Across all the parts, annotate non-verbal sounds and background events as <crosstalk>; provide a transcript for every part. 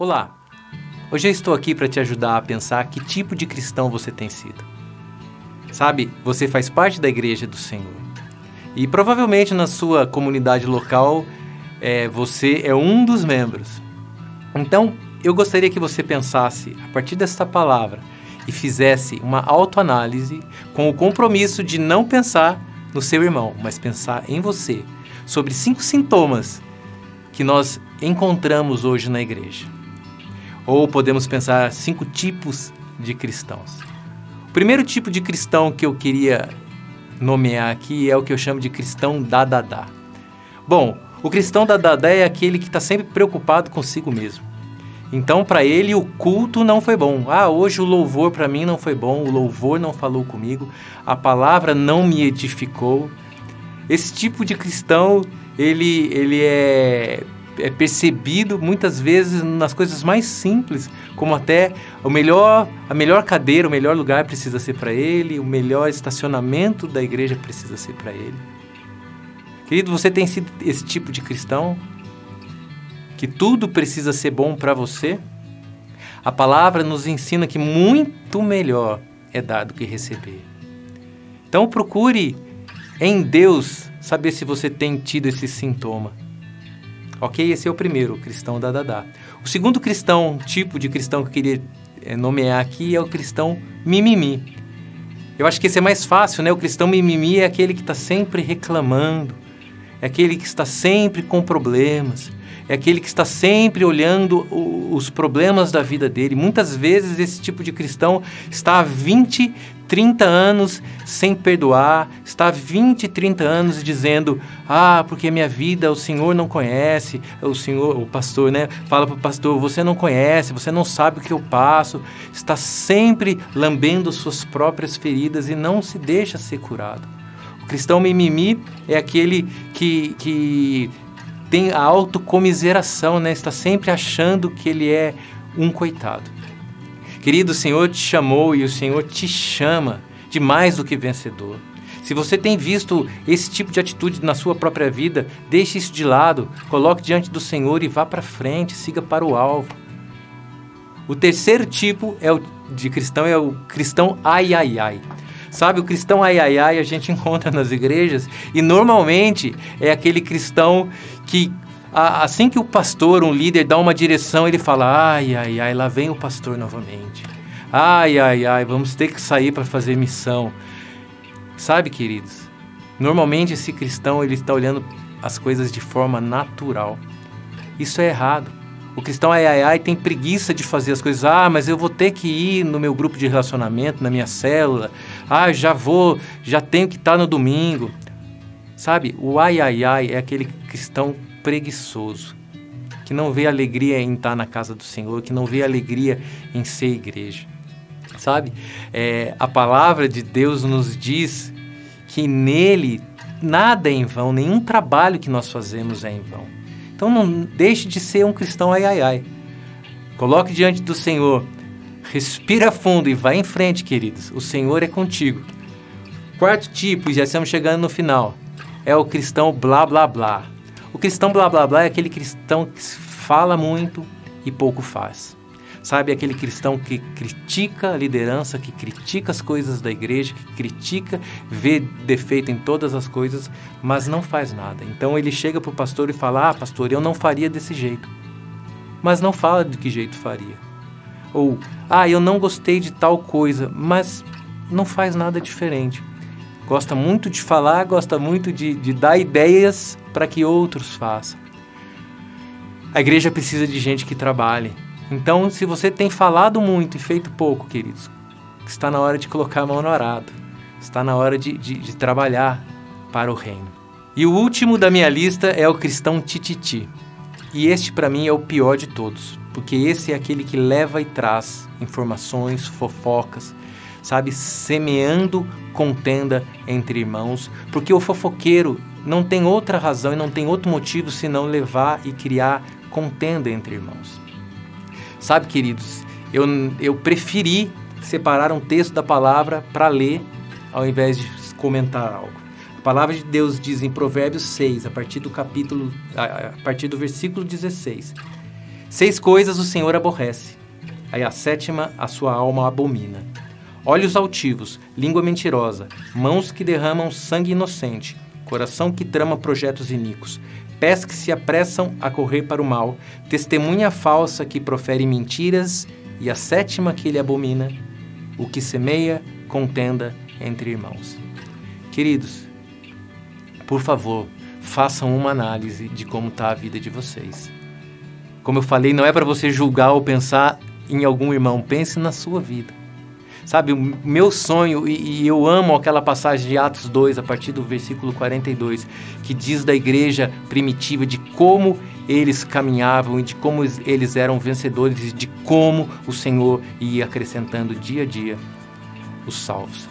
Olá! Hoje eu estou aqui para te ajudar a pensar que tipo de cristão você tem sido. Sabe, você faz parte da igreja do Senhor. E provavelmente na sua comunidade local é, você é um dos membros. Então, eu gostaria que você pensasse, a partir desta palavra, e fizesse uma autoanálise com o compromisso de não pensar no seu irmão, mas pensar em você, sobre cinco sintomas que nós encontramos hoje na igreja. Ou podemos pensar cinco tipos de cristãos. O primeiro tipo de cristão que eu queria nomear aqui é o que eu chamo de cristão dadadá. Bom, o cristão dadadá é aquele que está sempre preocupado consigo mesmo. Então, para ele, o culto não foi bom. Ah, hoje o louvor para mim não foi bom, o louvor não falou comigo, a palavra não me edificou. Esse tipo de cristão, ele, ele é é percebido muitas vezes nas coisas mais simples, como até o melhor, a melhor cadeira, o melhor lugar precisa ser para ele, o melhor estacionamento da igreja precisa ser para ele. Querido, você tem sido esse tipo de cristão que tudo precisa ser bom para você? A palavra nos ensina que muito melhor é dar do que receber. Então procure em Deus saber se você tem tido esse sintoma. Ok? Esse é o primeiro, o cristão da Dadá. O segundo cristão, tipo de cristão que eu queria é, nomear aqui é o cristão mimimi. Eu acho que esse é mais fácil, né? O cristão mimimi é aquele que está sempre reclamando, é aquele que está sempre com problemas, é aquele que está sempre olhando os problemas da vida dele. Muitas vezes esse tipo de cristão está há 20, 30 anos sem perdoar, está há 20, 30 anos dizendo: "Ah, porque minha vida o Senhor não conhece". O Senhor, o pastor, né, fala para o pastor: "Você não conhece, você não sabe o que eu passo". Está sempre lambendo suas próprias feridas e não se deixa ser curado. O cristão mimimi é aquele que, que tem a autocomiseração, né? Está sempre achando que ele é um coitado. Querido, o Senhor te chamou e o Senhor te chama de mais do que vencedor. Se você tem visto esse tipo de atitude na sua própria vida, deixe isso de lado, coloque diante do Senhor e vá para frente, siga para o alvo. O terceiro tipo é o de cristão é o cristão ai ai ai. Sabe, o cristão ai ai ai a gente <laughs> encontra nas igrejas e normalmente é aquele cristão que assim que o pastor, um líder, dá uma direção, ele fala: ai ai ai, lá vem o pastor novamente. Ai ai ai, vamos ter que sair para fazer missão. Sabe, queridos? Normalmente esse cristão ele está olhando as coisas de forma natural. Isso é errado. O cristão ai ai ai tem preguiça de fazer as coisas. Ah, mas eu vou ter que ir no meu grupo de relacionamento, na minha célula. Ah, já vou, já tenho que estar no domingo. Sabe, o ai ai ai é aquele cristão preguiçoso, que não vê alegria em estar na casa do Senhor, que não vê alegria em ser igreja. Sabe, é, a palavra de Deus nos diz que nele nada é em vão, nenhum trabalho que nós fazemos é em vão. Então não deixe de ser um cristão ai ai ai. Coloque diante do Senhor, respira fundo e vá em frente, queridos. O Senhor é contigo. Quarto tipo, já estamos chegando no final, é o cristão blá blá blá. O cristão blá blá blá é aquele cristão que fala muito e pouco faz. Sabe, aquele cristão que critica a liderança, que critica as coisas da igreja, que critica, vê defeito em todas as coisas, mas não faz nada. Então ele chega para o pastor e fala: Ah, pastor, eu não faria desse jeito. Mas não fala de que jeito faria. Ou, ah, eu não gostei de tal coisa, mas não faz nada diferente. Gosta muito de falar, gosta muito de, de dar ideias para que outros façam. A igreja precisa de gente que trabalhe, então, se você tem falado muito e feito pouco, queridos, está na hora de colocar a mão no arado. Está na hora de, de, de trabalhar para o reino. E o último da minha lista é o cristão tititi. E este, para mim, é o pior de todos, porque esse é aquele que leva e traz informações, fofocas, sabe, semeando contenda entre irmãos, porque o fofoqueiro não tem outra razão e não tem outro motivo senão levar e criar contenda entre irmãos. Sabe, queridos, eu, eu preferi separar um texto da palavra para ler ao invés de comentar algo. A palavra de Deus diz em Provérbios 6, a partir do capítulo, a partir do versículo 16: Seis coisas o Senhor aborrece. Aí a sétima, a sua alma abomina. Olhos altivos, língua mentirosa, mãos que derramam sangue inocente, coração que trama projetos iníquos, pés que se apressam a correr para o mal, testemunha falsa que profere mentiras, e a sétima que ele abomina, o que semeia contenda entre irmãos. Queridos, por favor, façam uma análise de como está a vida de vocês. Como eu falei, não é para você julgar ou pensar em algum irmão, pense na sua vida. Sabe, o meu sonho, e, e, eu amo aquela passagem de Atos 2, a partir do versículo 42, que diz da igreja primitiva, de como eles caminhavam e de como eles eram vencedores e de como o Senhor ia acrescentando dia a dia os salvos.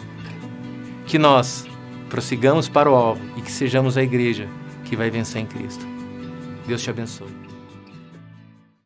Que nós prossigamos para o alvo e que sejamos a igreja que vai vencer em Cristo. Deus te abençoe.